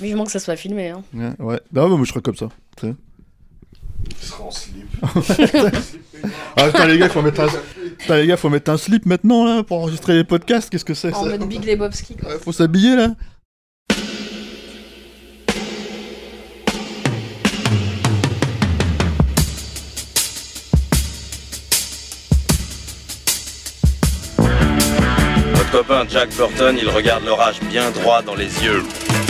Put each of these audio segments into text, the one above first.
Vivement que ça soit filmé. Hein. Ouais, ouais. Non, mais moi je serais comme ça. tu sais. Il sera en slip. Ah, putain, les gars, faut mettre un... putain, les gars, faut mettre un slip maintenant là pour enregistrer les podcasts. Qu'est-ce que c'est En ça mode Big Lebowski. quoi. Ouais, Faut s'habiller là. Votre copain Jack Burton, il regarde l'orage bien droit dans les yeux.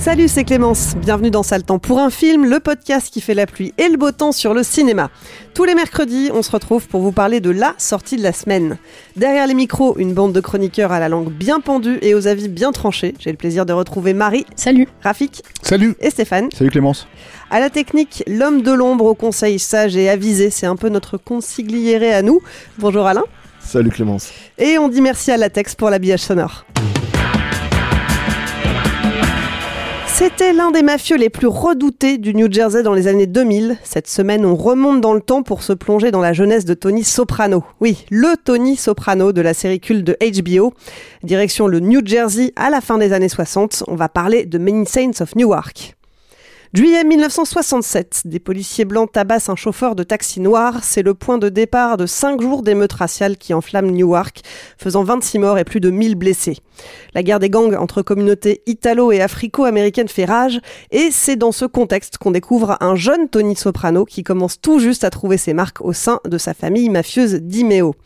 Salut, c'est Clémence. Bienvenue dans Sale Temps pour un film, le podcast qui fait la pluie et le beau temps sur le cinéma. Tous les mercredis, on se retrouve pour vous parler de la sortie de la semaine. Derrière les micros, une bande de chroniqueurs à la langue bien pendue et aux avis bien tranchés. J'ai le plaisir de retrouver Marie, Salut. Rafik Salut. et Stéphane. Salut Clémence. À la technique, l'homme de l'ombre au conseil sage et avisé, c'est un peu notre consigliéré à nous. Bonjour Alain. Salut Clémence. Et on dit merci à Latex pour l'habillage sonore. C'était l'un des mafieux les plus redoutés du New Jersey dans les années 2000. Cette semaine, on remonte dans le temps pour se plonger dans la jeunesse de Tony Soprano. Oui, le Tony Soprano de la série culte de HBO. Direction le New Jersey à la fin des années 60. On va parler de Many Saints of Newark. Juillet 1967, des policiers blancs tabassent un chauffeur de taxi noir. C'est le point de départ de cinq jours d'émeutes raciales qui enflamment Newark, faisant 26 morts et plus de 1000 blessés. La guerre des gangs entre communautés italo- et africo-américaines fait rage, et c'est dans ce contexte qu'on découvre un jeune Tony Soprano qui commence tout juste à trouver ses marques au sein de sa famille mafieuse d'Imeo.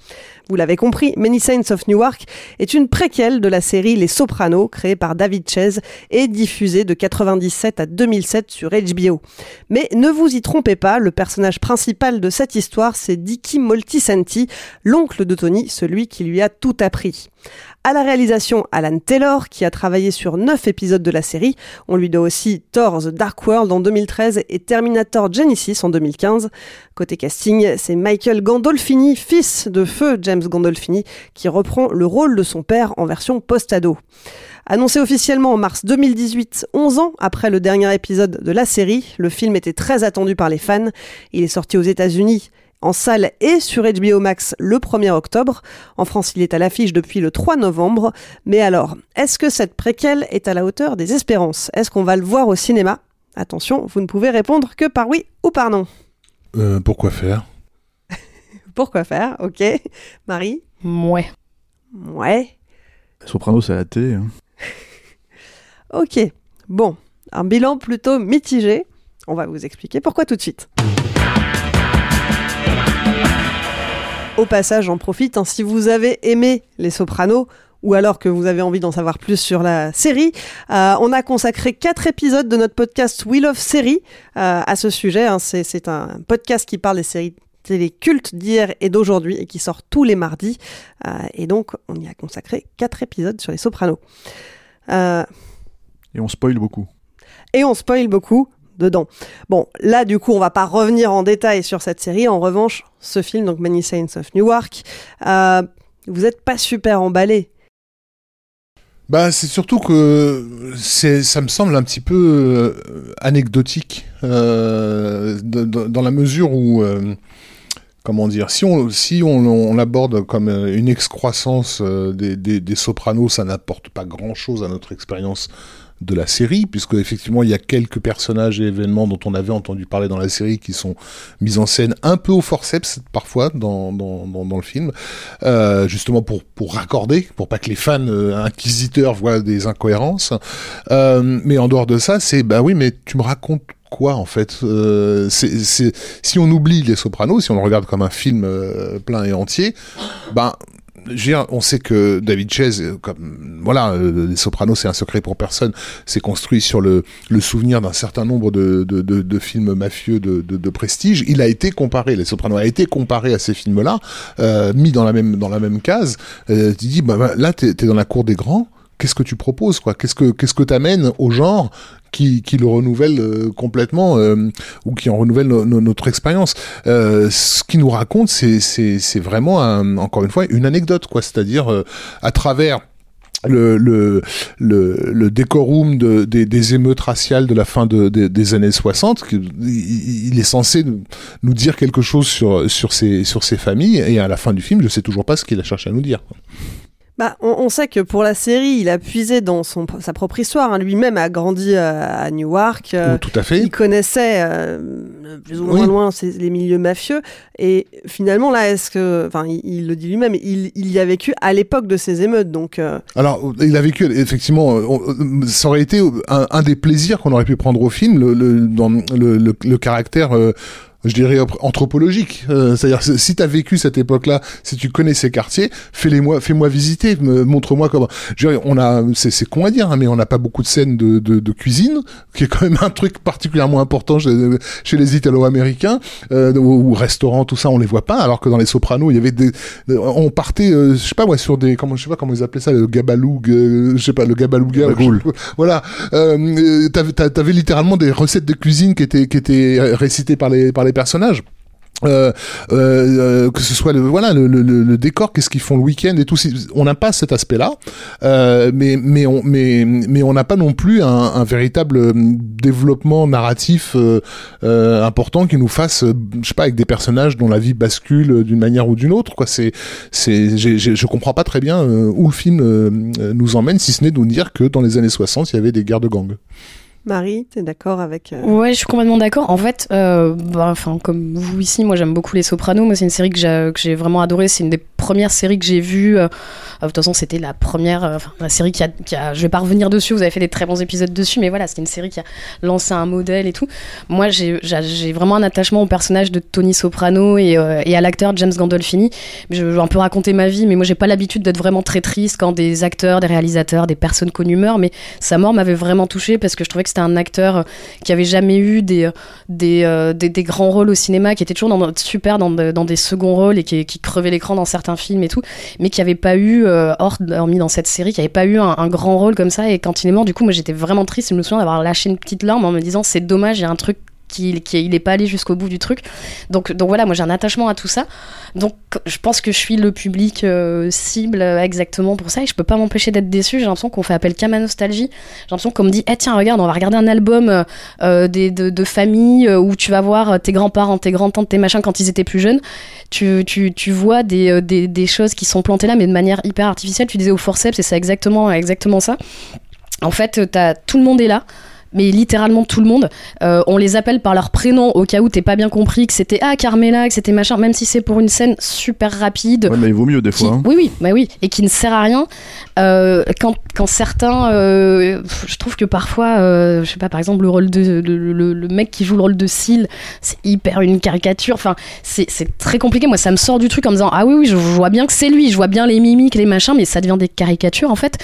Vous l'avez compris, Many Saints of Newark est une préquelle de la série Les Sopranos, créée par David Chase et diffusée de 97 à 2007 sur HBO. Mais ne vous y trompez pas, le personnage principal de cette histoire, c'est Dicky Moltisanti, l'oncle de Tony, celui qui lui a tout appris. À la réalisation, Alan Taylor, qui a travaillé sur 9 épisodes de la série. On lui doit aussi Thor The Dark World en 2013 et Terminator Genesis en 2015. Côté casting, c'est Michael Gandolfini, fils de feu James Gandolfini, qui reprend le rôle de son père en version post-ado. Annoncé officiellement en mars 2018, 11 ans après le dernier épisode de la série, le film était très attendu par les fans. Il est sorti aux États-Unis en salle et sur HBO Max le 1er octobre. En France, il est à l'affiche depuis le 3 novembre. Mais alors, est-ce que cette préquelle est à la hauteur des espérances? Est-ce qu'on va le voir au cinéma? Attention, vous ne pouvez répondre que par oui ou par non. Euh, pourquoi faire? Pourquoi faire? Ok. Marie? Ouais. Ouais. Soprano, c'est à la télé. hein. Ok. Bon, un bilan plutôt mitigé. On va vous expliquer pourquoi tout de suite. Au passage, j'en profite, hein, si vous avez aimé Les Sopranos, ou alors que vous avez envie d'en savoir plus sur la série, euh, on a consacré quatre épisodes de notre podcast We Love Série euh, à ce sujet. hein. C'est un podcast qui parle des séries télé cultes d'hier et d'aujourd'hui et qui sort tous les mardis. Euh, et donc, on y a consacré quatre épisodes sur Les Sopranos. Et on spoil beaucoup. et on spoil beaucoup dedans. Bon, là du coup, on va pas revenir en détail sur cette série. En revanche, ce film, donc Many Saints of Newark, euh, vous êtes pas super emballé. Bah, c'est surtout que ça me semble un petit peu euh, anecdotique euh, dans la mesure où, euh, comment dire, si on si on, l'aborde comme une excroissance des sopranos, ça n'apporte pas grand-chose à notre expérience de la série, puisque effectivement il y a quelques personnages et événements dont on avait entendu parler dans la série qui sont mis en scène un peu au forceps parfois dans, dans, le film, euh, justement pour, pour raccorder, pour pas que les fans euh, inquisiteurs voient des incohérences. Euh, mais en dehors de ça, c'est bah oui, mais tu me racontes quoi en fait? Si on oublie les Sopranos, si on le regarde comme un film plein et entier, ben on sait que David Chase, euh, comme voilà, euh, les Sopranos, c'est un secret pour personne. C'est construit sur le, le souvenir d'un certain nombre de, films mafieux de prestige. Il a été comparé, les Sopranos a été comparé à ces films-là, euh, mis dans la même dans la même case. Euh, tu dis, bah, bah, là, t'es es dans la cour des grands. Qu'est-ce que tu proposes, quoi? Qu'est-ce que qu'est-ce que t'amènes au genre qui, qui le renouvelle euh, complètement euh, ou qui en renouvelle no- no- notre expérience? Euh, ce qu'il nous raconte, c'est c'est vraiment encore une fois une anecdote, quoi. C'est-à-dire à travers le, le, le, décorum de, des, des émeutes raciales de la fin de, des- années 60, que- il, est censé nous dire quelque chose sur, sur, ces, sur ces familles, et à la fin du film, je sais toujours pas ce qu'il a cherché à nous dire. Bah, on, on sait que pour la série, il a puisé dans son, sa propre histoire. hein. Lui-même a grandi euh, à Newark. euh, tout à fait. Il connaissait euh, plus ou moins Oui. loin les milieux mafieux. Et finalement, là, est-ce que. Enfin, il, il le dit lui-même, il, il y a vécu à l'époque de ces émeutes. Donc. euh, Alors, il a vécu, effectivement, euh, on- ça aurait été un, un des plaisirs qu'on aurait pu prendre au film, le, le, dans le, le, le caractère, euh, je dirais, op- anthropologique. Euh, C'est-à-dire, si tu as vécu cette époque-là, si tu connais ces quartiers, fais-les-moi, fais-moi visiter, montre-moi comment. Je dirais, on a, c'est c'est con à dire, hein, mais on n'a pas beaucoup de scènes de, de, de cuisine, qui est quand même un truc particulièrement important chez, chez les Italo-Américains, euh, ou, ou restaurants, tout ça, on les voit pas, alors que dans les Sopranos, il y avait des, on partait, euh, je sais pas, ouais, sur des, comment, je sais pas comment ils appelaient ça, le gabaloug, euh, je sais pas, le gabalouga, pas. voilà. Euh, euh, t'avais, t'avais- t'avais littéralement des recettes de cuisine qui étaient, qui étaient récitées par les, par les personnages. Euh, euh, que ce soit le voilà le, décor qu'est-ce qu'ils font le week-end et tout on n'a pas cet aspect là euh, mais mais on mais mais on n'a pas non plus un, un véritable euh, développement narratif euh, euh, important qui nous fasse euh, je sais pas avec des personnages dont la vie bascule euh, d'une manière ou d'une autre quoi c'est c'est je comprends pas très bien euh, où le film euh, euh, nous emmène si ce n'est de nous dire que dans les années 60 il y avait des guerres de gangs Marie, t'es d'accord avec. euh, Ouais, je suis complètement d'accord. En fait, euh, bah, comme vous ici, moi j'aime beaucoup Les Sopranos. Moi, c'est une série que que j'ai vraiment adorée. C'est une des premières séries que j'ai vues. De toute façon, c'était la première, euh, la série qui a, qui a. Je vais pas revenir dessus. Vous avez fait des très bons épisodes dessus, mais voilà, c'est une série qui a lancé un modèle et tout. Moi, j'ai, vraiment un attachement au personnage de Tony Soprano et, euh, et à l'acteur James Gandolfini. Je, vais un peu raconter ma vie, mais moi, j'ai pas l'habitude d'être vraiment très triste quand des acteurs, des réalisateurs, des personnes connues meurent. Mais sa mort m'avait vraiment touchée parce que je trouvais que c'était un acteur euh, qui avait jamais eu des, des, des, grands rôles au cinéma, qui était toujours dans, super dans, dans des seconds rôles et qui, crevait l'écran dans certains films et tout, mais qui avait pas eu, hors, hormis dans cette série, qui avait pas eu un, un grand rôle comme ça. Et quand il est mort, du coup, moi j'étais vraiment triste. Je me souviens d'avoir lâché une petite larme en me disant c'est dommage, il y a un truc qui, qui il est pas allé jusqu'au bout du truc. Donc, voilà, moi j'ai un attachement à tout ça. Donc je pense que je suis le public euh, cible euh, exactement pour ça et je peux pas m'empêcher d'être déçu. J'ai l'impression qu'on fait appel qu'à ma nostalgie. J'ai l'impression qu'on me dit, eh tiens, regarde, on va regarder un album euh, de, famille où tu vas voir tes grands-parents, tes grands-tantes, tes machins quand ils étaient plus jeunes. Tu, vois des, choses qui sont plantées là, mais de manière hyper artificielle. Tu disais au forceps, et c'est exactement, exactement ça. En fait, tout le monde est là. Mais littéralement tout le monde, Euh, on les appelle par leur prénom au cas où t'es pas bien compris que c'était ah Carmela, que c'était machin, même si c'est pour une scène super rapide. Ouais, mais il vaut mieux des qui- fois. hein. Oui, oui, bah oui, et qui ne sert à rien. Euh, quand, quand certains, euh, je trouve que parfois, je sais pas, par exemple, le rôle de le, le- le mec qui joue le rôle de Seal, c'est hyper une caricature. Enfin, c'est très compliqué. Moi, ça me sort du truc en me disant ah oui, oui, je vois bien que c'est lui, je vois bien les mimiques, les machins, mais ça devient des caricatures en fait.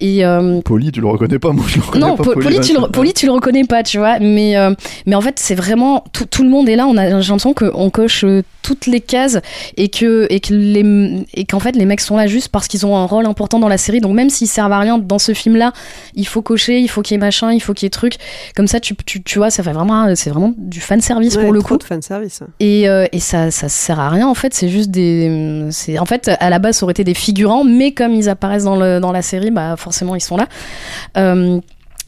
Et Poli, tu le reconnais pas, moi je le reconnais non, pas. Poli, tu le. Poli, limite tu le reconnais pas, tu vois. Mais euh, mais en fait c'est vraiment tout, tout le monde est là. On a l'impression qu'on coche euh, toutes les cases et que et que les et qu'en fait les mecs sont là juste parce qu'ils ont un rôle important dans la série. Donc même s'ils servent à rien dans ce film là, il faut cocher, il faut qu'il y ait machin, il faut qu'il y ait truc. Comme ça tu tu, tu vois ça fait vraiment c'est vraiment du fan service Ouais, pour le coup. de fan service. Et, euh, et ça, ça sert à rien en fait, c'est juste des. c'est En fait, à la base, ça aurait été des figurants, mais comme ils apparaissent dans, le, dans la série, bah forcément, ils sont là. Euh,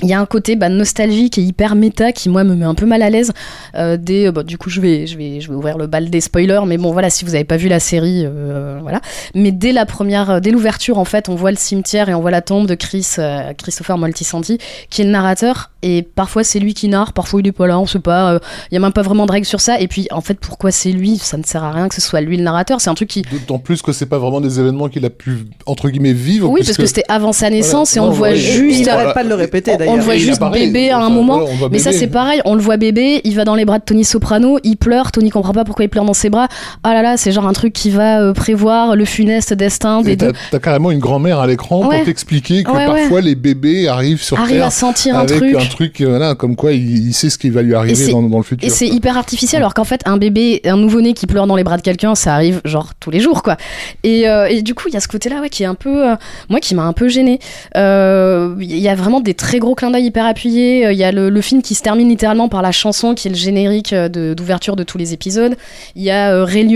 il y a un côté bah, nostalgique et hyper méta qui moi me met un peu mal à l'aise. Euh, des, bah, du coup, je vais, je vais, je vais ouvrir le bal des spoilers, mais bon, voilà, si vous n'avez pas vu la série, euh, voilà. Mais dès la première, euh, dès l'ouverture, en fait, on voit le cimetière et on voit la tombe de Chris, euh, Christopher Moltisanti, qui est le narrateur. Et parfois c'est lui qui narre, parfois il est pas là, on sait pas. euh, Il y a même pas vraiment de règles sur ça. Et puis, en fait, pourquoi c'est lui Ça ne sert à rien que ce soit lui le narrateur. C'est un truc qui D'autant plus que c'est pas vraiment des événements qu'il a pu, entre guillemets, vivre. Oui, parce que c'était avant sa naissance et on Non, le voit ouais. juste. Il n'arrête pas de le répéter d'ailleurs. On le voit juste apparaît, bébé à un moment. voilà, mais ça, c'est pareil. On le voit bébé, il va dans les bras de Tony Soprano, il pleure. Tony comprend pas pourquoi il pleure dans ses bras. Ah là là, c'est genre un truc qui va euh, prévoir le funeste destin des deux. t'as carrément une grand-mère à l'écran Ouais. pour t'expliquer que Ouais, ouais. parfois les bébés arrivent sur Arrive Terre à sentir un avec truc. un truc, euh, voilà, comme quoi il, il sait ce qui va lui arriver dans, dans le futur. Et c'est hyper artificiel, alors qu'en fait, un bébé, un nouveau-né qui pleure dans les bras de quelqu'un, ça arrive genre tous les jours, quoi. Et, euh, et du coup, il y a ce côté-là, ouais, qui est un peu, euh, moi, qui m'a un peu gêné. Il y a vraiment des très gros clins d'œil hyper appuyés. Euh, Il y a le, film qui se termine littéralement par la chanson qui est le générique euh, d'ouverture de, tous les épisodes. Il y a euh, Ray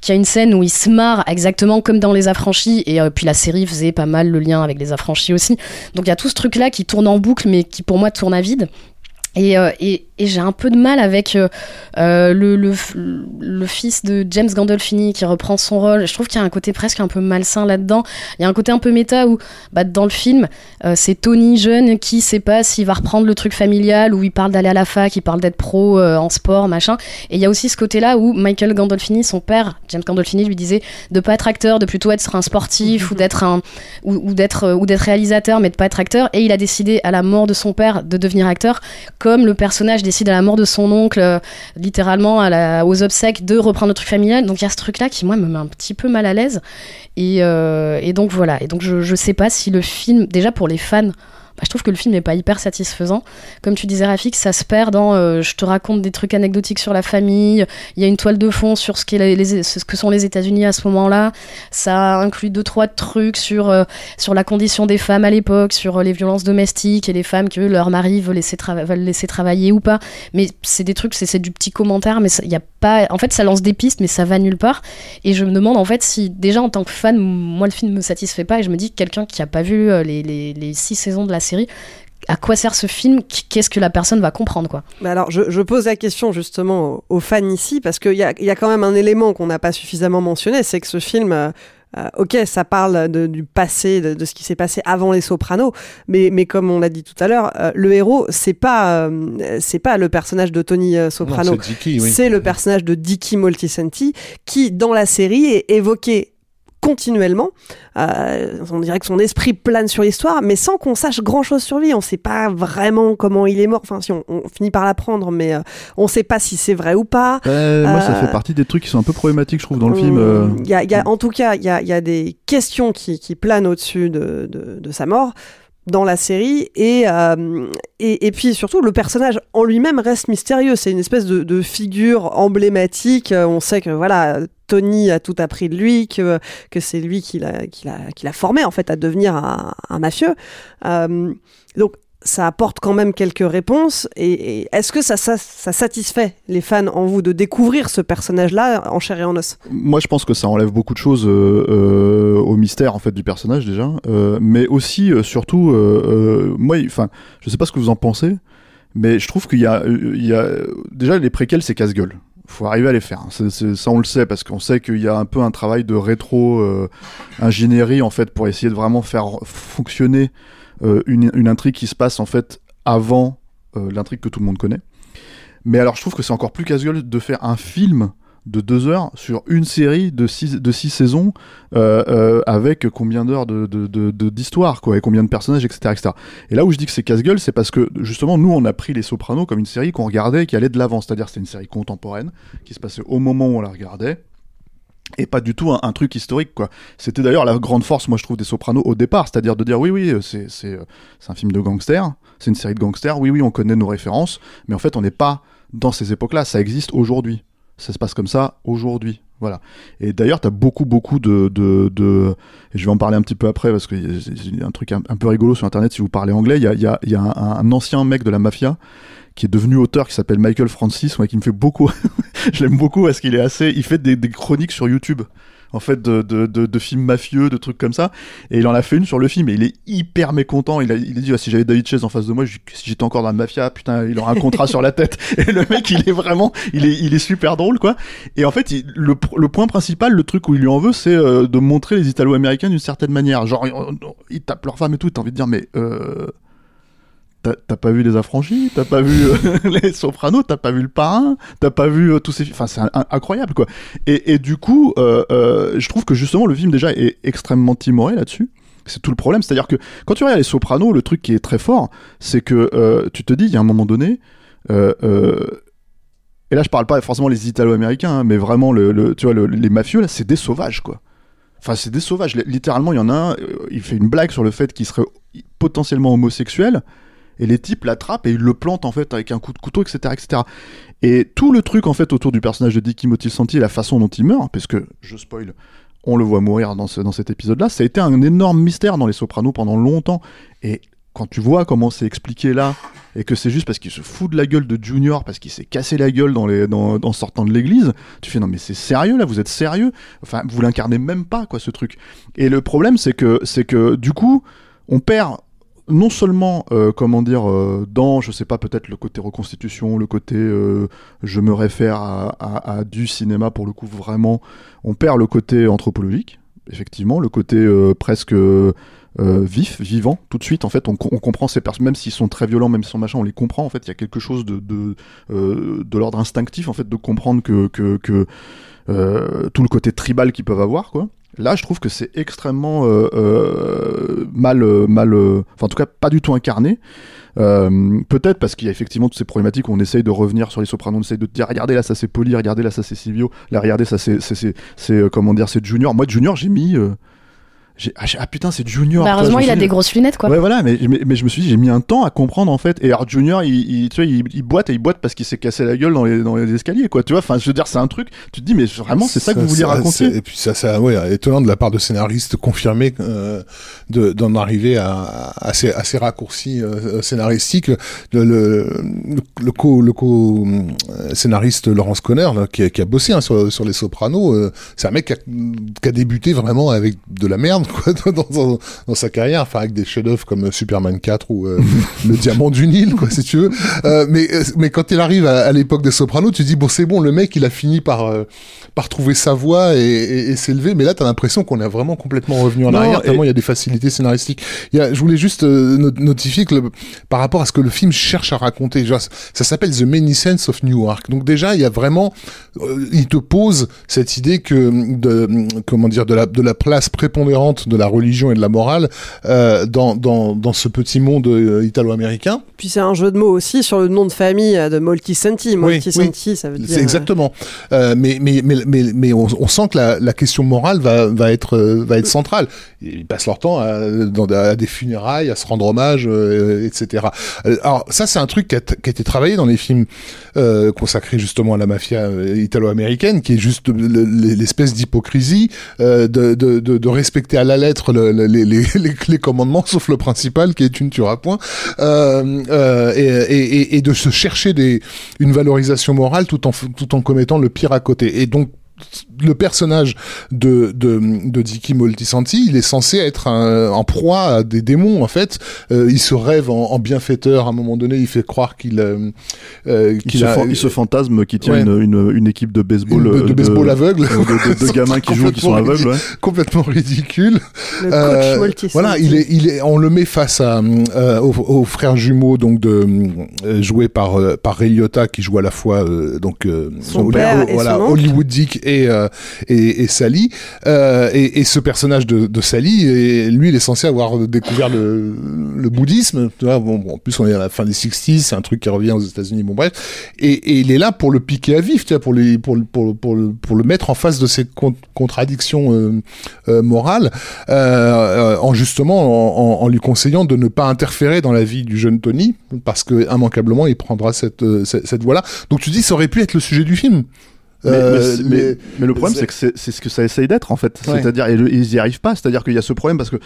qui a une scène où il se marre exactement comme dans Les Affranchis. Et puis la série faisait pas mal le lien avec Les Affranchis aussi. Donc il y a tout ce truc-là qui tourne en boucle, mais qui pour moi tourne à vide. Et, et j'ai un peu de mal avec euh, euh, le, fils de James Gandolfini qui reprend son rôle. Je trouve qu'il y a un côté presque un peu malsain là-dedans. Il y a un côté un peu méta où, bah, dans le film, euh, c'est Tony jeune qui sait pas s'il va reprendre le truc familial, où il parle d'aller à la fac, il parle d'être pro en sport, machin. Et il y a aussi ce côté-là où Michael Gandolfini, son père, James Gandolfini, lui disait de pas être acteur, de plutôt être un sportif ou d'être un ou, d'être ou d'être réalisateur, mais de pas être acteur. Et il a décidé à la mort de son père de devenir acteur comme le personnage décide à la mort de son oncle, euh, littéralement à la, aux obsèques, de reprendre le truc familial. Donc il y a ce truc-là qui, moi, me met un petit peu mal à l'aise. Et, euh, et donc voilà. Et donc je, je sais pas si le film, déjà pour les fans, bah, je trouve que le film n'est pas hyper satisfaisant. Comme tu disais, Rafik, ça se perd dans euh, je te raconte des trucs anecdotiques sur la famille. Il y a une toile de fond sur ce, que sont les États-Unis à ce moment-là. Ça inclut deux, trois trucs sur, euh, sur la condition des femmes à l'époque, sur euh, les violences domestiques et les femmes que leur mari veut laisser, travailler ou pas. Mais c'est des trucs, c'est du petit commentaire, mais il y a pas. En fait, ça lance des pistes, mais ça va nulle part. Et je me demande en fait si, déjà en tant que fan, moi le film me satisfait pas et je me dis que quelqu'un qui a pas vu les, les, les six saisons de la série, à quoi sert ce film Qu'est-ce que la personne va comprendre quoi Bah alors, je, je pose la question justement aux, aux fans ici, parce qu'il y a, il y a quand même un élément qu'on n'a pas suffisamment mentionné, c'est que ce film, euh, euh, ok, ça parle de- du passé, de, de ce qui s'est passé avant les Sopranos, mais, mais comme on l'a dit tout à l'heure, euh, le héros, c'est pas, euh, c'est pas le personnage de Tony euh, Soprano, oui. c'est le personnage de Dicky Moltisanti, qui dans la série est évoqué continuellement. Euh, on dirait que son esprit plane sur l'histoire, mais sans qu'on sache grand chose sur lui. On sait pas vraiment comment il est mort. Enfin, si on, on finit par l'apprendre, mais euh, on sait pas si c'est vrai ou pas. Euh, Moi, ça Euh, fait partie des trucs qui sont un peu problématiques, je trouve, dans le film. euh. Il y a, y a- en tout cas, il y a, y a des questions qui, qui planent au-dessus de, de, de sa mort dans la série et, euh, et, et puis surtout le personnage en lui-même reste mystérieux. C'est une espèce de, figure emblématique. On sait que voilà Tony a tout appris de lui que, que c'est lui qui l'a qui l'a formé en fait à devenir un, un mafieux. Euh, donc ça apporte quand même quelques réponses et, est-ce que ça, satisfait les fans en vous de découvrir ce personnage-là en chair et en os? Moi, je pense que ça enlève beaucoup de choses euh, euh, au mystère en fait du personnage déjà, euh, mais aussi surtout, moi, enfin, je sais pas ce que vous en pensez, mais je trouve qu'il y a, il déjà les préquels, c'est casse-gueule. Faut arriver à les faire. C'est- ça, on le sait parce qu'on sait qu'il y a un peu un travail de rétro euh, ingénierie en fait pour essayer de vraiment faire fonctionner une, une intrigue qui se passe en fait avant euh, l'intrigue que tout le monde connaît. Mais alors, je trouve que c'est encore plus casse-gueule de faire un film de deux heures sur une série de six, de six saisons euh, euh, avec combien d'heures de, de, de- d'histoire combien de personnages etc etc et là où je dis que c'est casse-gueule c'est parce que justement nous on a pris les Sopranos comme une série qu'on regardait qui allait de l'avant. C'est-à-dire c'était une série contemporaine qui se passait au moment où on la regardait et pas du tout un, truc historique quoi. C'était d'ailleurs la grande force moi je trouve des Sopranos au départ, c'est-à-dire de dire oui oui euh, c'est euh, c'est un film de gangster, c'est une série de gangsters. Oui, oui, on connaît nos références, mais en fait, on n'est pas dans ces époques-là. Ça existe aujourd'hui. Ça se passe comme ça aujourd'hui. Voilà. Et d'ailleurs, tu as beaucoup, beaucoup de, de, de, je vais en parler un petit peu après parce y a un truc un, peu rigolo sur Internet si vous parlez anglais. Il y a, y a, un, ancien mec de la mafia qui est devenu auteur qui s'appelle Michael Francis, ouais, qui me fait beaucoup. je l'aime beaucoup parce qu'il est assez. Il fait des, chroniques sur YouTube en fait de, de, films mafieux, de trucs comme ça. Et il en a fait une sur le film et il est hyper mécontent. Il a, il a dit ah, si j'avais David Chase en face de moi, si j'étais encore dans la mafia, putain, il aura un contrat sur la tête. Et le mec, il est vraiment, il est, il est super drôle quoi. Et en fait, le, le point principal, le truc où il lui en veut, c'est euh, de montrer les Italo-Américains d'une certaine manière. Genre, ils tapent leur femme et tout. T'as envie de dire mais euh, T'as pas vu les affranchis, t'as pas vu euh, les sopranos, t'as pas vu le parrain, t'as pas vu euh, tous ces Enfin, c'est incroyable, quoi. Et, et du coup, euh, je trouve que justement, le film, déjà, est extrêmement timoré là-dessus. C'est tout le problème. C'est-à-dire que quand tu regardes les sopranos, le truc qui est très fort, c'est que tu te dis, il y a un moment donné, et là, je parle pas forcément les Italo-américains, hein, mais vraiment, le tu vois, les mafieux, là, c'est des sauvages, quoi. Enfin, c'est des sauvages. Littéralement, il y en a un, il fait une blague sur le fait qu'il serait potentiellement homosexuel et les types l'attrapent et ils le plantent en fait avec un coup de couteau, etc., etc. Et tout le truc en fait autour du personnage de Dicky Motilsanti et la façon dont il meurt, parce que je spoil, on le voit mourir dans, dans cet épisode-là, ça a été un énorme mystère dans les Sopranos pendant longtemps. Et quand tu vois comment c'est expliqué là, et que c'est juste parce qu'il se fout de la gueule de Junior, parce qu'il s'est cassé la gueule dans les, dans, en sortant de l'église, tu fais non mais c'est sérieux là, vous êtes sérieux? Enfin, vous l'incarnez même pas quoi ce truc. Et le problème c'est que c'est que du coup, on perd non seulement, euh, comment dire, euh, dans, je sais pas, peut-être le côté reconstitution, le côté euh, je me réfère à, du cinéma, pour le coup, vraiment, on perd le côté anthropologique, effectivement, le côté presque vif, vivant, tout de suite, en fait, on, comprend ces personnes, même s'ils sont très violents, même s'ils sont machin, on les comprend, en fait, il y a quelque chose de, de, de l'ordre instinctif, en fait, de comprendre que, que, que tout le côté tribal qu'ils peuvent avoir, quoi. Là, je trouve que c'est extrêmement euh, euh, mal, euh, mal, enfin en tout cas pas du tout incarné. Peut-être parce qu'il y a effectivement toutes ces problématiques où on essaye de revenir sur les sopranos, on essaye de dire regardez là ça c'est Poli, regardez là ça c'est Silvio, là regardez ça c'est comment dire c'est Junior. Moi Junior j'ai mis ah, ah, putain c'est Junior bah, heureusement il a des grosses lunettes quoi. Ouais voilà mais, mais, je me suis dit j'ai mis un temps à comprendre en fait. Et alors Junior il, tu vois, il, boite et il boite parce qu'il s'est cassé la gueule dans les, dans les escaliers quoi tu vois. Enfin je veux dire c'est un truc tu te dis mais vraiment c'est ça, que vous vouliez raconter et puis ça ça ouais étonnant de la part de scénaristes confirmés euh, d'en arriver à, à, ces, à ces raccourcis euh, scénaristiques. Le, le, le, co, le co euh, scénariste Laurence Conner qui, a, qui, a, bossé hein, sur, sur les Sopranos c'est un mec qui a, qui a débuté vraiment avec de la merde dans, dans, sa carrière, enfin avec des chefs-d'œuvre comme Superman 4 ou euh, Le Diamant du Nil, quoi, si tu veux. Euh, mais euh, mais quand il arrive à, l'époque des Sopranos, tu dis bon c'est bon, le mec il a fini par par trouver sa voie et, s'élever. Mais là t'as l'impression qu'on est vraiment complètement revenu en arrière tellement il y a des facilités scénaristiques. Y a, je voulais juste notifier que par rapport à ce que le film cherche à raconter, ça s'appelle The Many Sense of Newark. Donc déjà il y a vraiment, il te pose cette idée que de comment dire de la de la place prépondérante de la religion et de la morale euh, dans, dans, dans, ce petit monde euh, italo-américain. Puis c'est un jeu de mots aussi sur le nom de famille de Moltisanti. Moltisanti, ça veut dire. C'est exactement. Euh, mais, mais, mais, mais, mais on, on, sent que la, la, question morale va, va, être, va être centrale. Ils passent leur temps à, dans, à des funérailles, à se rendre hommage, etc. Alors ça, c'est un truc qui a, qui a, été travaillé dans les films consacrés justement à la mafia italo-américaine, qui est juste l'espèce d'hypocrisie de, de, de, de respecter à la lettre les, commandements, sauf le principal qui est tu ne tueras point, euh, euh, et, et, de se chercher des, une valorisation morale tout en, tout en commettant le pire à côté. Et donc le personnage de, de, de Dicky Moltisanti, il est censé être en proie à des démons, en fait. Euh, il se rêve en, bienfaiteur, à un moment donné, il fait croire qu'il... Euh, euh il, se il, se fantasme qui tient une, une, une, équipe de baseball... De, de baseball aveugle. De, de, gamins qui jouent qui sont aveugles. Ouais. Complètement ridicule. Le coach euh, Voilà, il est, il est, on le met face à, euh, aux, frères jumeaux, donc de, joués par, par Ray qui joue à la fois donc, son, père et voilà, son Hollywood Dick et et, euh, et, Sally. Euh, et, ce personnage de, de Sally, lui, il est censé avoir découvert le, bouddhisme. En plus, on est à la fin des 60s, c'est un truc qui revient aux États-Unis. Bon, bref. Et, il est là pour le piquer à vif, tu vois, pour, les, pour, pour, pour, le, pour le mettre en face de ses con contradictions euh, euh, morales, en justement en, lui conseillant de ne pas interférer dans la vie du jeune Tony, parce que immanquablement, il prendra cette, cette voie-là. Donc tu dis, ça aurait pu être le sujet du film. Mais, euh, mais, mais, mais, le problème, c'est que c'est ce que ça essaye d'être, en fait. Ouais. C'est-à-dire, ils y arrivent pas. C'est-à-dire qu'il y a ce problème parce que,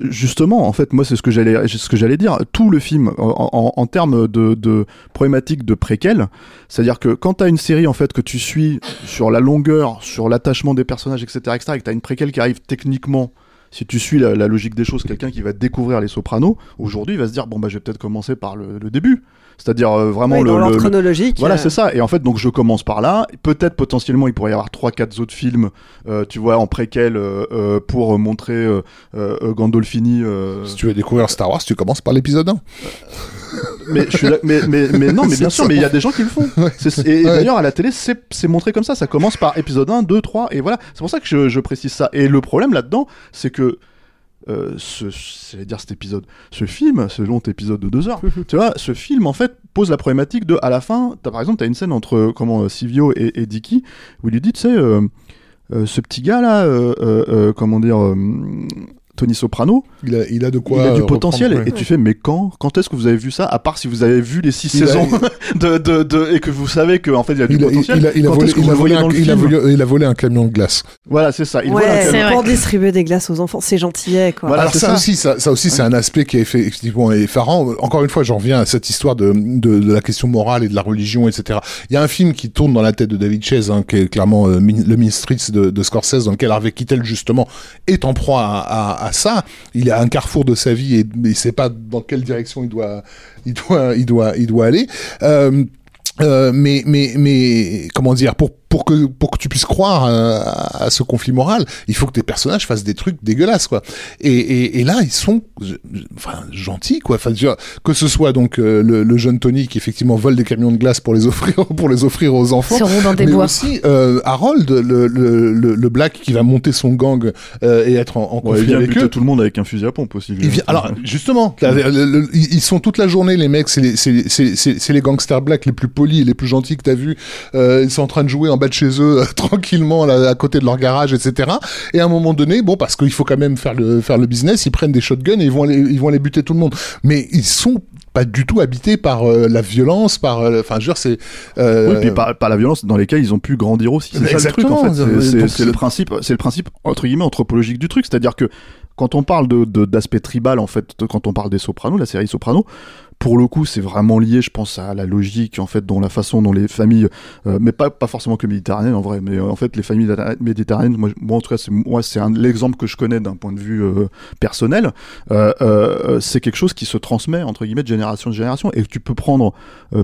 justement, en fait, moi, c'est ce que j'allais, ce que j'allais dire. Tout le film, en, en, en termes de, de problématiques de préquel, c'est-à-dire que quand t'as une série, en fait, que tu suis sur la longueur, sur l'attachement des personnages, etc., etc., et que t'as une préquelle qui arrive techniquement si tu suis la, la logique des choses, quelqu'un qui va découvrir les Sopranos, aujourd'hui, il va se dire bon bah je vais peut-être commencer par le, le début. C'est-à-dire euh, vraiment ouais, le, dans le chronologique. Voilà, euh... c'est ça. Et en fait, donc je commence par là. Peut-être potentiellement, il pourrait y avoir trois, quatre autres films, euh, tu vois, en préquel euh, pour montrer Gandolfini. Si tu veux découvrir Star Wars, tu commences par l'épisode 1. Mais, je suis là, mais, mais, mais non, mais bien sûr, mais il y a des gens qui le font. Et ouais. d'ailleurs, à la télé, c'est montré comme ça. Ça commence par épisode 1, 2, 3, et voilà. C'est pour ça que je, je précise ça. Et le problème là-dedans, c'est que euh, ce, dire cet épisode, ce film, ce long épisode de deux heures, tu vois, ce film en fait pose la problématique de, à la fin, as, par exemple, t'as une scène entre comment Silvio et, et Dicky où il lui dit, tu sais, euh, euh, ce petit gars là, euh, comment dire Tony Soprano, il a, il a de quoi il a du potentiel. ouais. et tu fais mais quand quand est-ce que vous avez vu ça à part si vous avez vu les six il saisons a... de, de, de, et que vous savez qu'en fait il a du il potentiel il a, volé, un, il a volé, il a volé un camion de glace. Voilà c'est ça il ouais, c'est pour distribuer des glaces aux enfants c'est gentillet quoi. Voilà, alors ça, ça, aussi ça, ça aussi c'est un aspect qui est effectivement effarant. Encore une fois j'en reviens à cette histoire de, de, de, la question morale et de la religion etc il y a un film qui tourne dans la tête de David Chase hein, qui est clairement euh, le Mean Streets de, de Scorsese dans lequel Harvey Keitel justement est en proie à, à, à ça il à un carrefour de sa vie et, il sait pas dans quelle direction il doit, il doit, il doit, il doit aller. Euh, euh, mais, mais, mais, comment dire, pour, pour que, pour que tu puisses croire à, à, ce conflit moral, il faut que tes personnages fassent des trucs dégueulasses, quoi. Et, et, et là, ils sont, enfin, gentils, quoi. Enfin, que ce soit donc euh, le, le, jeune Tony qui effectivement vole des camions de glace pour les offrir, pour les offrir aux enfants. Sur des mais bois. aussi euh, Harold, le, le, le, le, black qui va monter son gang euh, et être en, en conflit ouais, il vient avec eux. tout le monde avec un fusil à pompe aussi. Il vient, alors, justement, là, ils sont toute la journée, les mecs, c'est les, c'est, c'est, c'est les gangsters black les plus polis, les plus gentils que t'as vu. Euh, ils sont en train de jouer en bas de chez eux tranquillement là, à côté de leur garage, etc. Et à un moment donné, bon, parce qu'il faut quand même faire le faire le business, ils prennent des shotguns et ils vont aller, ils vont aller buter tout le monde. Mais ils sont pas du tout habités par euh, la violence, par, enfin, euh, je veux dire, c'est. Euh... Oui, puis par, par, la violence dans lesquels ils ont pu grandir aussi. C'est ça le truc en fait. C'est le principe, c'est le principe entre guillemets anthropologique du truc, c'est-à-dire que quand on parle de d'aspect tribal en fait, quand on parle des Sopranos, la série Sopranos, pour le coup, c'est vraiment lié, je pense, à la logique, en fait, dont la façon dont les familles, euh, mais pas, pas forcément que méditerranéennes en vrai, mais euh, en fait, les familles méditerranéennes, moi, en tout cas, c'est moi, c'est l'exemple que je connais d'un point de vue euh, personnel. c'est quelque chose qui se transmet entre guillemets de génération en génération, et tu peux prendre,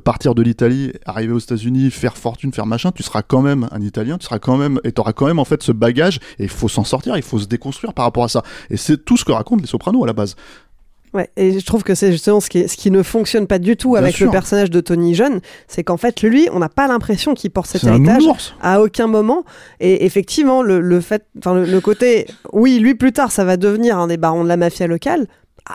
partir de l'Italie, arriver aux États-Unis, faire fortune, faire machin, tu seras quand même un Italien, tu seras quand même, et t'auras quand même en fait ce bagage, et il faut s'en sortir, il faut se déconstruire par rapport à ça. Et c'est tout ce que racontent les Sopranos à la base. Ouais, et je trouve que c'est justement ce qui, ce qui ne fonctionne pas du tout avec le personnage de Tony Jeune, c'est qu'en fait, lui, on n'a pas l'impression qu'il porte cet héritage à aucun moment. Et effectivement, le, le fait, enfin, le, le, côté, oui, lui, plus tard, ça va devenir un des barons de la mafia locale.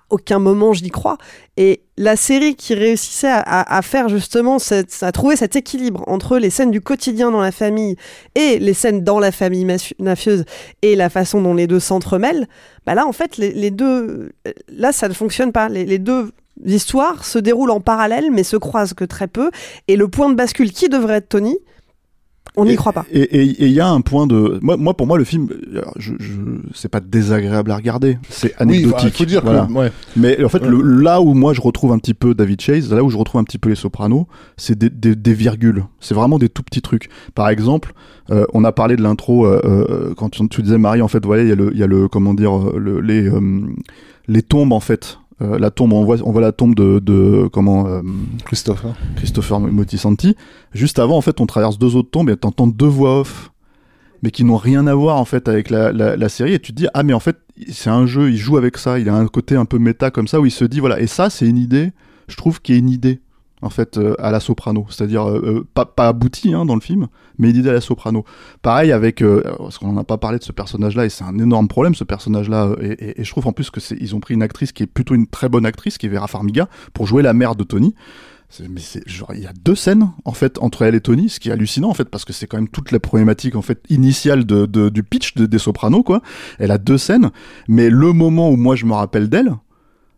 Aucun moment, j'y crois. Et la série qui réussissait à, faire justement, cette, à trouver cet équilibre entre les scènes du quotidien dans la famille et les scènes dans la famille mafieuse et la façon dont les deux s'entremêlent, bah là, en fait, les, deux, là, ça ne fonctionne pas. Les deux histoires se déroulent en parallèle, mais se croisent que très peu. Et le point de bascule qui devrait être Tony, on n'y croit pas. Et il y a un point de, moi, moi pour moi le film, je, je... c'est pas désagréable à regarder, c'est anecdotique. Oui, faut dire voilà. que, ouais. Mais en fait, ouais. le, là où moi je retrouve un petit peu David Chase, là où je retrouve un petit peu les Sopranos, c'est des, des, des, virgules. C'est vraiment des tout petits trucs. Par exemple, euh, on a parlé de l'intro euh, euh, quand tu, tu, disais Marie, en fait, voilà, il y a le, il y a le, comment dire, le, les, euh, les tombes en fait euh, la tombe, on voit, on voit la tombe de, de comment euh, Christopher Christopher Motisanti. Juste avant, en fait, on traverse deux autres tombes et t'entends deux voix off, mais qui n'ont rien à voir en fait avec la, la, la, série. Et tu te dis ah mais en fait c'est un jeu, il joue avec ça. Il a un côté un peu méta comme ça où il se dit voilà et ça c'est une idée. Je trouve qu'il y a une idée en fait euh, à la soprano, c'est-à-dire euh, euh, pas, pas abouti hein, dans le film, mais une idée à la soprano. Pareil avec, euh, parce qu'on n'a pas parlé de ce personnage-là et c'est un énorme problème ce personnage-là, euh, et, et- et je trouve en plus que c'est, ils ont pris une actrice qui est plutôt une très bonne actrice, qui est Vera Farmiga, pour jouer la mère de Tony. Mais genre il y a deux scènes en fait entre elle et Tony, ce qui est hallucinant en fait parce que c'est quand même toute la problématique en fait initiale de, de- du pitch de- des Sopranos quoi. Elle a deux scènes, mais le moment où moi je me rappelle d'elle,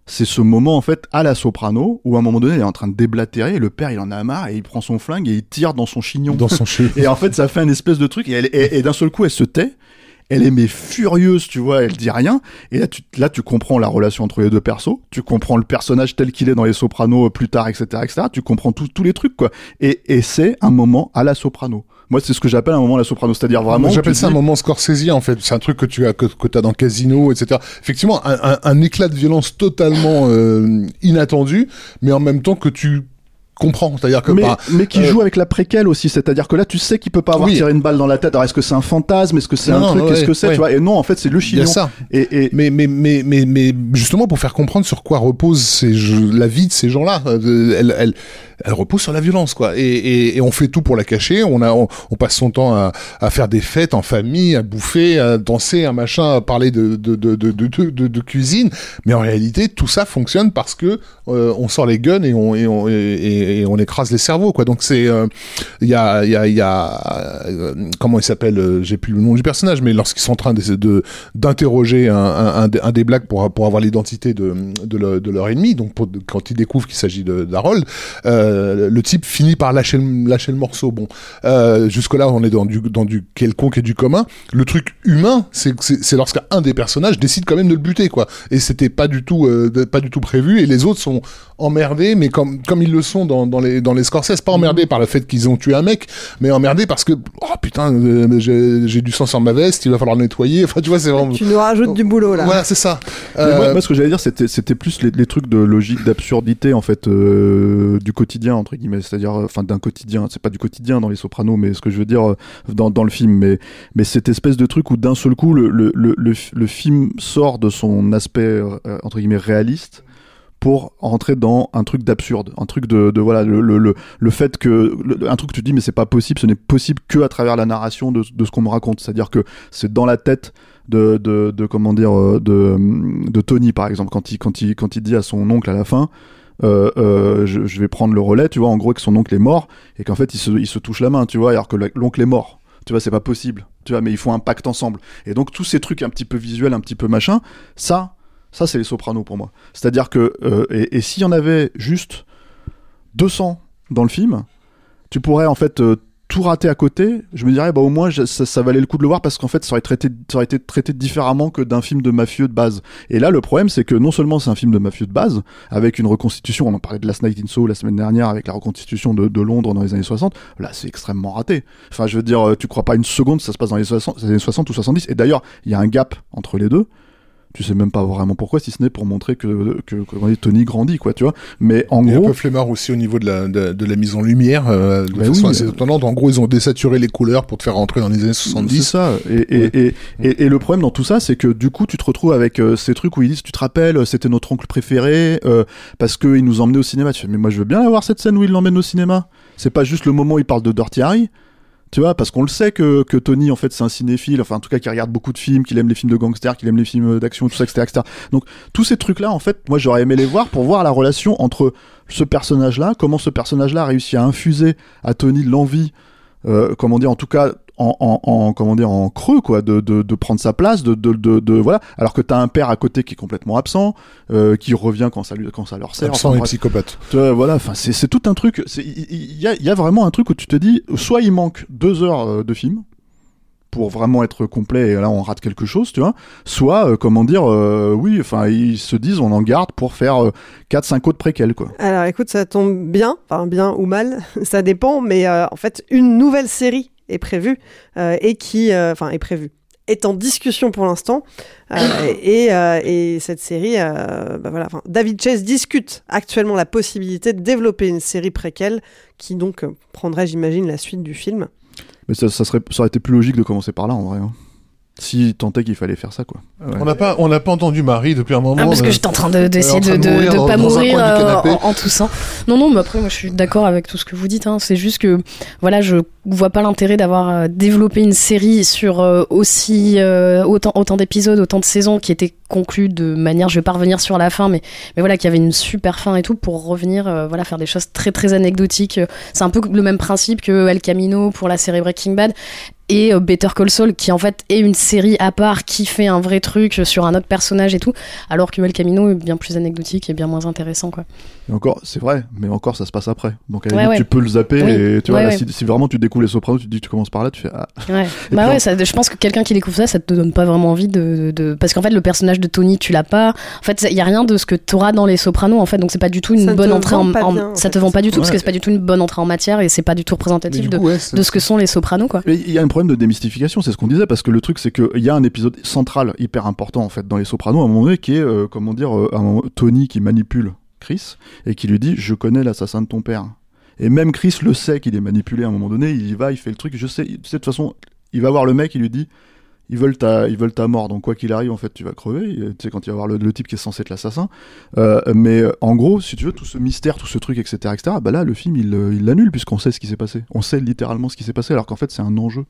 c'est ce moment en fait à la soprano où à un moment donné elle est en train de déblatérer et le père il en a marre et il prend son flingue et il tire dans son chignon. Dans son cheveu. et en fait ça fait un espèce de truc et, elle- et- et d'un seul coup elle se tait. Elle est mais furieuse, tu vois, elle dit rien. Et là tu, là, tu comprends la relation entre les deux persos. Tu comprends le personnage tel qu'il est dans les Sopranos euh, plus tard, etc., etc. Tu comprends tous tous les trucs, quoi. Et, et c'est un moment à la Soprano. Moi, c'est ce que j'appelle un moment la Soprano. C'est-à-dire vraiment. J'appelle ça un moment Scorsese en fait. C'est un truc que tu as que, que as dans Casino, etc. Effectivement, un, un- un éclat de violence totalement euh, inattendu, mais en même temps que tu comprends. C'est-à-dire que mais, par- mais qui euh, joue avec la préquelle aussi, c'est-à-dire que là tu sais qu'il peut pas avoir Oui. tiré une balle dans la tête. Alors est-ce que c'est un fantasme, est-ce que c'est un non, truc, ouais, est-ce que c'est, ouais. tu vois? Et non, en fait c'est le chignon. ça. Et, et Mais, mais, mais, mais, mais justement pour faire comprendre sur quoi repose ces jeux- la vie de ces gens-là, euh, elle, elle, elle repose sur la violence, quoi. Et, et, on fait tout pour la cacher. On a, on, passe son temps à, à faire des fêtes en famille, à bouffer, à danser, un machin, à parler de, de, de, de, cuisine. Mais en réalité, tout ça fonctionne parce que euh, on sort les guns et on, et on, et, on écrase les cerveaux, quoi. Donc c'est, euh, il y a, il y a, euh, comment il s'appelle J'ai plus le nom du personnage, mais lorsqu'ils sont en train de d'interroger un, un, des- blacks pour pour avoir l'identité de de, leur, ennemi, donc quand ils découvrent qu'il s'agit d'Harold, euh, le type finit par lâcher le, lâcher le morceau. Bon, euh, jusque là on est dans du dans du quelconque et du commun. Le truc humain, c'est que c'est c'est lorsqu'un des personnages décide quand même de le buter, quoi. Et c'était pas du tout euh, pas du tout prévu. Et les autres sont emmerdés, mais comme comme ils le sont dans dans les dans les Scorsese, pas emmerdés par le fait qu'ils ont tué un mec, mais emmerdés parce que oh putain, euh, j'ai du sang sur ma veste, il va falloir le nettoyer. Enfin, tu vois, c'est vraiment. Tu nous rajoutes du boulot là. Voilà, c'est ça. Euh, moi, moi, ce que j'allais dire, c'était, c'était plus les, les trucs de logique, d'absurdité, en fait, euh, du quotidien, entre guillemets. C'est-à-dire, euh, enfin, d'un quotidien. C'est pas du quotidien dans les Sopranos, mais ce que je veux dire euh, dans, dans le film. Mais, mais cette espèce de truc où d'un seul coup, le, le, le, le, film sort de son aspect, euh, entre guillemets, réaliste pour rentrer dans un truc d'absurde, un truc de, de voilà le, le, le, fait que un truc que tu dis mais c'est pas possible, ce n'est possible que à travers la narration de, de ce qu'on me raconte, c'est-à-dire que c'est dans la tête de, de, de comment dire de, de Tony par exemple quand il quand il quand il dit à son oncle à la fin euh, euh, je, vais prendre le relais, tu vois, en gros que son oncle est mort et qu'en fait il se, touche la main, tu vois, alors que le- l'oncle est mort. Tu vois, c'est pas possible. Tu vois, mais ils font un pacte ensemble. Et donc tous ces trucs un petit peu visuels, un petit peu machin, ça, ça c'est les Sopranos pour moi. C'est-à-dire que euh, et, et s'il y en avait juste 200 dans le film, tu pourrais en fait tout rater à côté. Je me dirais bah au moins ça, valait le coup de le voir parce qu'en fait ça aurait traité ça aurait été traité différemment que d'un film de mafieux de base. Et là le problème c'est que non seulement c'est un film de mafieux de base avec une reconstitution, on en parlait de Last Night in Soho la semaine dernière avec la reconstitution de, Londres dans les années 60, là c'est extrêmement raté. Enfin je veux dire euh, tu crois pas une seconde ça se passe dans les 60, les années 60 ou 70 et d'ailleurs il y a un gap entre les deux tu sais même pas vraiment pourquoi, si ce n'est pour montrer que, que, comment dire, Tony grandit, quoi, tu vois. Mais en Et un gros, peu flemmard aussi au niveau de la, de, de la mise en lumière, euh, de Bah façon oui, assez euh. étonnante. En gros, ils ont désaturé les couleurs pour te faire rentrer dans les années c'est 70. ça. Et, et, et, et, et le problème dans tout ça, c'est que du coup, tu te retrouves avec euh, ces trucs où ils disent, tu te rappelles, euh, c'était notre oncle préféré, euh, parce qu'il nous emmenait au cinéma. Tu fais, mais moi, je veux bien avoir cette scène où il l'emmène au cinéma. C'est pas juste le moment où il parle de Dirty Harry. Tu vois, parce qu'on le sait que, que Tony, en fait, c'est un cinéphile, enfin, en tout cas, qui regarde beaucoup de films, qu'il aime les films de gangsters, qu'il aime les films d'action, tout ça, etc.. Donc, tous ces trucs-là, en fait, moi, j'aurais aimé les voir pour voir la relation entre ce personnage-là, comment ce personnage-là a réussi à infuser à Tony l'envie, euh, comment dire, en tout cas, en, en, en- comment dire, en creux, quoi, de, de, de prendre sa place, de, de, de, de- voilà. Alors que t'as un père à côté qui est complètement absent, euh, qui revient quand ça lui, quand ça leur sert. Absent Enfin, et psychopathe. Tu vois, voilà, enfin, c'est c'est tout un truc. c'est- Il y, a, il y a vraiment un truc où tu te dis, soit il manque deux heures euh, de film pour vraiment être complet et là on rate quelque chose, tu vois. Soit, euh, comment dire, euh, oui, enfin ils se disent on en garde pour faire euh, 4-5 autres préquels, quoi. Alors écoute, ça tombe bien, enfin bien ou mal, ça dépend, mais euh, en fait, une nouvelle série est prévue euh, et qui, euh, enfin, est prévue, est en discussion pour l'instant. Euh, et, euh, et cette série, euh, bah voilà, David Chase discute actuellement la possibilité de développer une série préquelle qui donc prendrait, j'imagine, la suite du film. Mais ça, ça serait, ça aurait été plus logique de commencer par là en vrai. hein. Si tant est qu'il fallait faire ça, quoi. Ouais. On n'a pas, on n'a pas entendu Marie depuis un moment. Ah, parce que euh, j'étais en train de- d'essayer en de, de, mourir de dans- pas mourir euh, en, en toussant. Non, non, mais après, moi, je suis d'accord avec tout ce que vous dites. hein. C'est juste que, voilà, je vois pas l'intérêt d'avoir euh, développé une série sur euh, aussi euh, autant, autant d'épisodes, autant de saisons qui étaient conclues de manière, je vais pas revenir sur la fin, mais, mais voilà, qui avait une super fin et tout pour revenir, euh, voilà, faire des choses très très anecdotiques. C'est un peu le même principe que El Camino pour la série Breaking Bad et euh, Better Call Saul qui en fait est une série à part qui fait un vrai truc sur un autre personnage et tout alors que El Camino est bien plus anecdotique et bien moins intéressant quoi. Et encore, c'est vrai, mais encore, ça se passe après. Donc, à la Ouais, limite, ouais. tu peux le zapper Oui. et tu vois, Ouais, là, ouais. si, si vraiment tu découvres les sopranos, tu te dis, tu commences par là, tu fais, ah. Bah puis, ouais, ça, je pense que quelqu'un qui découvre ça, ça te donne pas vraiment envie de, de... parce qu'en fait le personnage de Tony, tu l'as pas. En fait, il y a rien de ce que tu auras dans les Sopranos en fait, donc c'est pas du tout une Ça bonne entrée en, pas en- bien, en ça fait. te vend pas du tout parce que c'est pas du tout une bonne entrée en matière et c'est pas du tout représentatif de, coup, ouais, c'est- de ce que sont les Sopranos quoi. Mais il y a un problème de démystification, c'est ce qu'on disait, parce que le truc, c'est qu'il y a un épisode central hyper important, en fait, dans Les Sopranos, à un moment donné, qui est, euh, comment dire, euh, un Tony qui manipule Chris, et qui lui dit, je connais l'assassin de ton père. Et même Chris le sait qu'il est manipulé à un moment donné, il y va, il fait le truc, je sais, de toute façon, il va voir le mec, il lui dit, ils veulent ta, ils veulent ta mort, donc quoi qu'il arrive, en fait, tu vas crever, tu sais, quand il va voir le, le type qui est censé être l'assassin. Euh, mais euh, en gros, si tu veux, tout ce mystère, tout ce truc, etc., etc., bah là, le film, il euh, il l'annule, puisqu'on sait ce qui s'est passé. On sait littéralement ce qui s'est passé, alors qu'en fait, c'est un enjeu.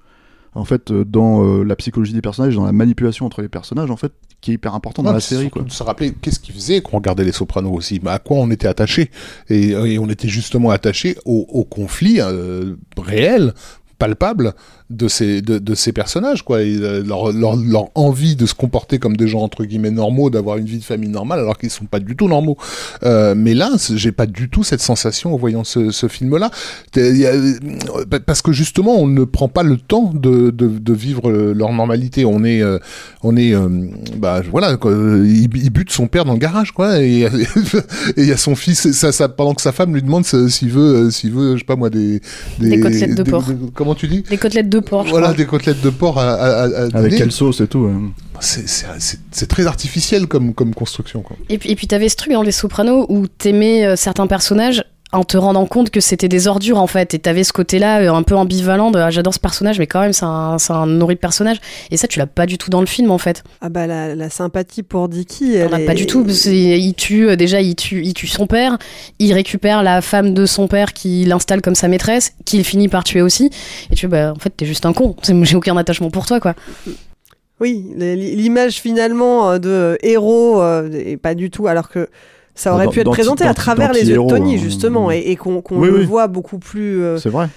En fait, dans euh, la psychologie des personnages, dans la manipulation entre les personnages, en fait, qui est hyper important dans la série, quoi. de se rappeler qu'est-ce qui faisait qu'on regardait les Sopranos aussi, bah, à quoi on était attaché? Et, et on était justement attaché au, au conflit euh, réel, palpable de ces de, de ces personnages quoi, et, euh, leur, leur, leur envie de se comporter comme des gens entre guillemets normaux, d'avoir une vie de famille normale alors qu'ils sont pas du tout normaux. Euh, mais là, j'ai pas du tout cette sensation en voyant ce, ce film-là, euh, parce que justement on ne prend pas le temps de, de, de vivre leur normalité. On est euh, on est euh, bah voilà quoi, il, il bute son père dans le garage quoi et il y a son fils ça, ça pendant que sa femme lui demande s'il veut s'il veut je sais pas moi des Des côtelettes de porc. comment tu dis? Des côtelettes de porc. voilà crois. des côtelettes de porc à, à, à- à Avec donner. quelle sauce et tout. c'est très artificiel comme comme construction quoi Et puis, et puis t'avais ce truc dans Les Sopranos où t'aimais euh, certains personnages en te rendant compte que c'était des ordures en fait. Et t'avais ce côté-là euh, un peu ambivalent de ah, j'adore ce personnage, mais quand même c'est un, un horrible personnage. Et ça, tu l'as pas du tout dans le film en fait. Ah bah la, la sympathie pour Dicky, elle as est- pas du tout. parce Il tue, euh, déjà, il tue, il tue son père, il récupère la femme de son père qui l'installe comme sa maîtresse, qu'il finit par tuer aussi. Et tu bah en fait, t'es juste un con. J'ai aucun attachement pour toi quoi. Oui, l'image finalement euh, de héros et pas du tout, alors que ça aurait Dans- pu être présenté à travers les yeux de Tony hein. justement et, et qu'on Oui, le oui. voit beaucoup plus euh, C'est vrai.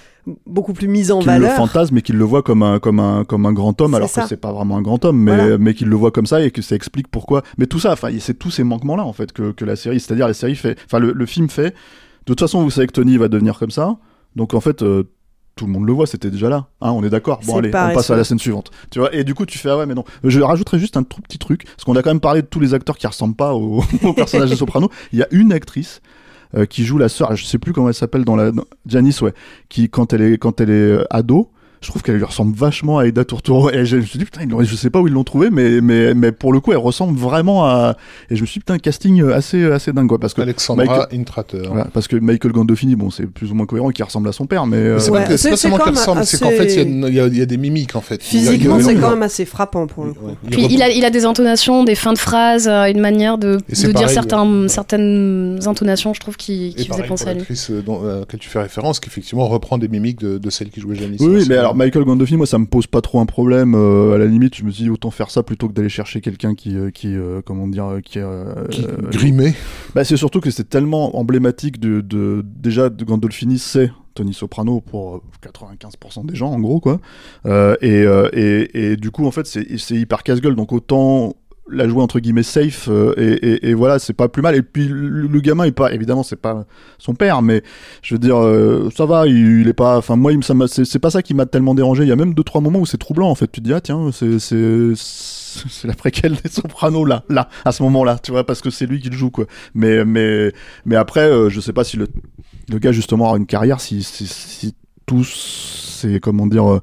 beaucoup plus mis en Qu'il le valeur. fantasme et qu'il le voit comme un, comme un, comme un grand homme, alors ça. que c'est pas vraiment un grand homme, mais, Voilà. mais qu'il le voit comme ça et que ça explique pourquoi. Mais tout ça, enfin, c'est tous ces manquements-là, en fait, que, que la série, c'est-à-dire la série fait, enfin, le, le film fait. De toute façon, vous savez que Tony va devenir comme ça, donc en fait, euh, tout le monde le voit, c'était déjà là. Hein, on est d'accord. Bon, allez, on passe à la scène suivante. Tu vois, et du coup, tu fais, ah ouais, mais non. Je rajouterais juste un tout petit truc, parce qu'on a quand même parlé de tous les acteurs qui ressemblent pas au, au personnage de Soprano. Il y a une actrice euh, qui joue la sœur, je sais plus comment elle s'appelle dans la dans- Janice, ouais, qui quand elle est quand elle est euh, ado, je trouve qu'elle lui ressemble vachement à Aida Turturro. Et je me suis dit putain, je sais pas où ils l'ont trouvé, mais mais mais pour le coup, elle ressemble vraiment à. Et je me suis dit putain, casting assez assez dingue quoi, parce que Alexandra Michael- Intrater voilà, parce que Michael Gandolfini, bon, c'est plus ou moins cohérent, qui ressemble à son père, mais. euh, Mais c'est Ouais, pas, c'est seulement même ressemble, c'est qu'en fait, il y a y, y des mimiques, en fait. Physiquement, c'est quand même assez frappant pour le coup. Ouais, Puis il a, il a des intonations, des fins de phrases, euh, une manière de, dire certains, certaines intonations, je trouve, qui, qui penser à lui. l'actrice euh, à laquelle tu fais référence, qui effectivement reprend des mimiques de, de celle qui jouait Janice. Oui, mais alors Michael Gandolfini, moi, ça me pose pas trop un problème. euh, à la limite, je me dis autant faire ça plutôt que d'aller chercher quelqu'un qui, euh, qui, euh, comment dire, qui, euh, Qui- grimé. Bah, c'est surtout que c'est tellement emblématique de, de déjà de Gandolfini, c'est Tony Soprano pour euh, 95% des gens en gros quoi. Et, et, et du coup en fait c'est c'est hyper casse-gueule donc autant la jouer entre guillemets safe euh, et, et, et voilà c'est pas plus mal et puis le, le gamin est pas évidemment c'est pas son père mais je veux dire euh, ça va il, il est pas enfin moi il me- c'est pas ça qui m'a tellement dérangé il y a même deux trois moments où c'est troublant en fait tu te dis ah tiens c'est c'est c'est la préquelle des Sopranos là là à ce moment là tu vois parce que c'est lui qui le joue quoi mais mais mais après euh, je sais pas si le le gars justement aura une carrière si si, si tout c'est comment dire euh,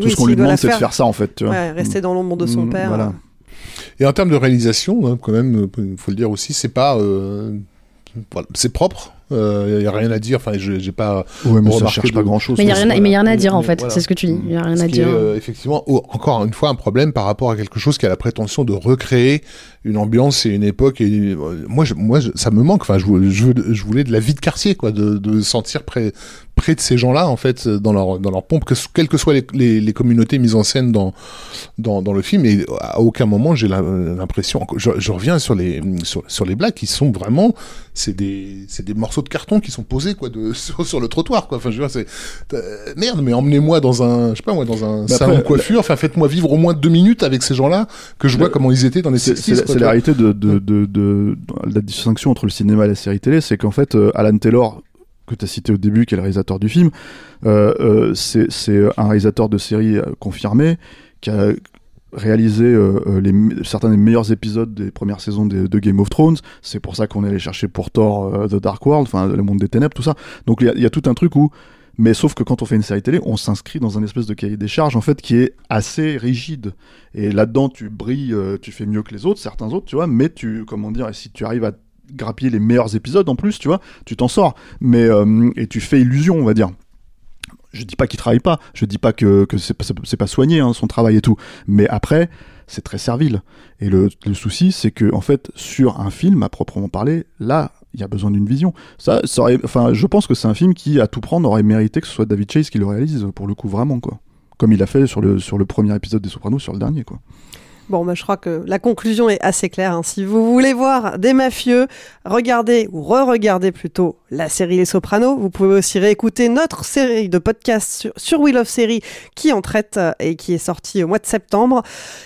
tout oui, ce qu'on lui demande c'est de faire. faire ça en fait tu vois. Ouais, rester dans l'ombre de son Mm, père. voilà. Et en termes de réalisation, hein, quand même, il faut le dire aussi, c'est pas. euh, c'est propre. Il euh, y a rien à dire. Enfin, j'ai pas. Ouais, mais ça cherche pas grand chose. Mais il y a rien, à, mais y a rien à dire en fait. C'est ce que tu dis. Il y a rien à dire. Est, effectivement, encore une fois, un problème par rapport à quelque chose qui a la prétention de recréer une ambiance et une époque. Et moi, je, moi, ça me manque. Enfin, je, je, je, voulais de la vie de quartier, quoi, de, de sentir près, près de ces gens-là, en fait, dans leur, dans leur pompe, que, quelles que soient les, les, les, communautés mises en scène dans, dans, dans le film. Et à aucun moment, j'ai l'impression. Je, je, reviens sur les, sur, sur, les blagues qui sont vraiment. C'est des, c'est des morceaux de carton qui sont posés, quoi, de, sur, sur le trottoir, quoi. Enfin, je dire, c'est. Merde, mais emmenez-moi dans un, je sais pas moi, dans un salon de coiffure. Enfin, faites-moi vivre au moins deux minutes avec ces gens-là, que je vois comment ils étaient dans les C'est la réalité de, de, de, de, la distinction entre le cinéma et la série télé, c'est qu'en fait, euh, Alan Taylor que tu as cité au début, qui est le réalisateur du film, euh, euh, c'est un réalisateur de série euh, confirmé qui a réalisé les, certains des meilleurs épisodes des premières saisons de, Game of Thrones. C'est pour ça qu'on est allé chercher pour Thor The Dark World, enfin le monde des ténèbres, tout ça. Donc il y, a tout un truc où mais sauf que quand on fait une série télé, on s'inscrit dans un espèce de cahier des charges en fait qui est assez rigide. Et là-dedans, tu brilles, tu fais mieux que les autres, certains autres, tu vois. Mais tu, comment dire, si tu arrives à grappiller les meilleurs épisodes en plus, tu vois, tu t'en sors. Mais euh, et tu fais illusion, on va dire. Je dis pas qu'il travaille pas, je dis pas que, c'est pas, soigné hein, son travail et tout. Mais après, c'est très servile. Et le, souci, c'est que en fait, sur un film à proprement parler, là, il y a besoin d'une vision. Ça, enfin, je pense que c'est un film qui, à tout prendre, aurait mérité que ce soit David Chase qui le réalise, pour le coup, vraiment, quoi. Comme il a fait sur le, sur le premier épisode des Sopranos, sur le dernier, quoi. Bon, bah, je crois que la conclusion est assez claire. Hein. Si vous voulez voir des mafieux, regardez ou re-regardez plutôt la série Les Sopranos. Vous pouvez aussi réécouter notre série de podcasts sur, sur We Love Série qui en traite euh, et qui est sortie au mois de septembre.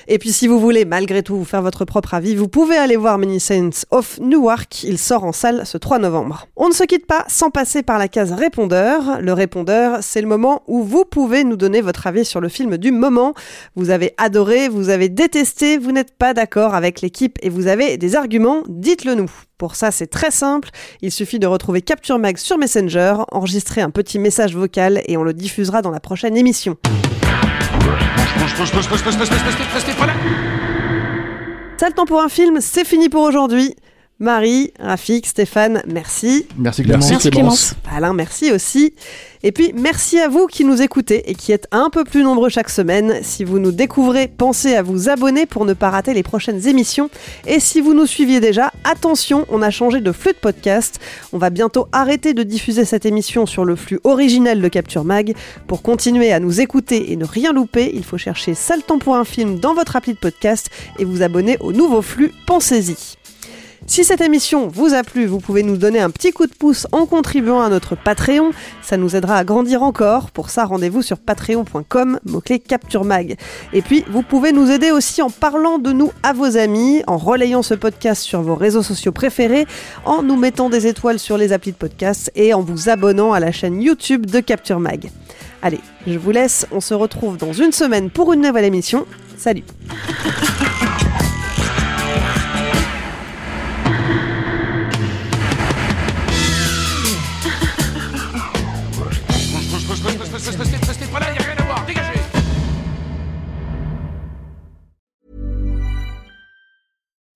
Et puis si vous voulez malgré tout vous faire votre propre avis, vous pouvez aller voir Many Saints of Newark. Il sort en salle ce 3 novembre. On ne se quitte pas sans passer par la case répondeur. Le répondeur, c'est le moment où vous pouvez nous donner votre avis sur le film du moment. Vous avez adoré, vous avez détesté vous n'êtes pas d'accord avec l'équipe et vous avez des arguments, dites-le nous. Pour ça, c'est très simple. Il suffit de retrouver Capture Mag sur Messenger, enregistrer un petit message vocal et on le diffusera dans la prochaine émission. Ça le temps pour un film, c'est fini pour aujourd'hui. Marie, Rafik, Stéphane, merci. Merci Clémence. Merci Clémence. Alain, merci aussi. Et puis merci à vous qui nous écoutez et qui êtes un peu plus nombreux chaque semaine. Si vous nous découvrez, pensez à vous abonner pour ne pas rater les prochaines émissions. Et si vous nous suiviez déjà, attention, on a changé de flux de podcast. On va bientôt arrêter de diffuser cette émission sur le flux original de Capture Mag. Pour continuer à nous écouter et ne rien louper, il faut chercher Sale temps pour un film dans votre appli de podcast et vous abonner au nouveau flux. Pensez-y. Si cette émission vous a plu, vous pouvez nous donner un petit coup de pouce en contribuant à notre Patreon. Ça nous aidera à grandir encore. Pour ça, rendez-vous sur patreon.com, mot-clé Capture Mag. Et puis, vous pouvez nous aider aussi en parlant de nous à vos amis, en relayant ce podcast sur vos réseaux sociaux préférés, en nous mettant des étoiles sur les applis de podcast et en vous abonnant à la chaîne YouTube de Capture Mag. Allez, je vous laisse, on se retrouve dans une semaine pour une nouvelle émission. Salut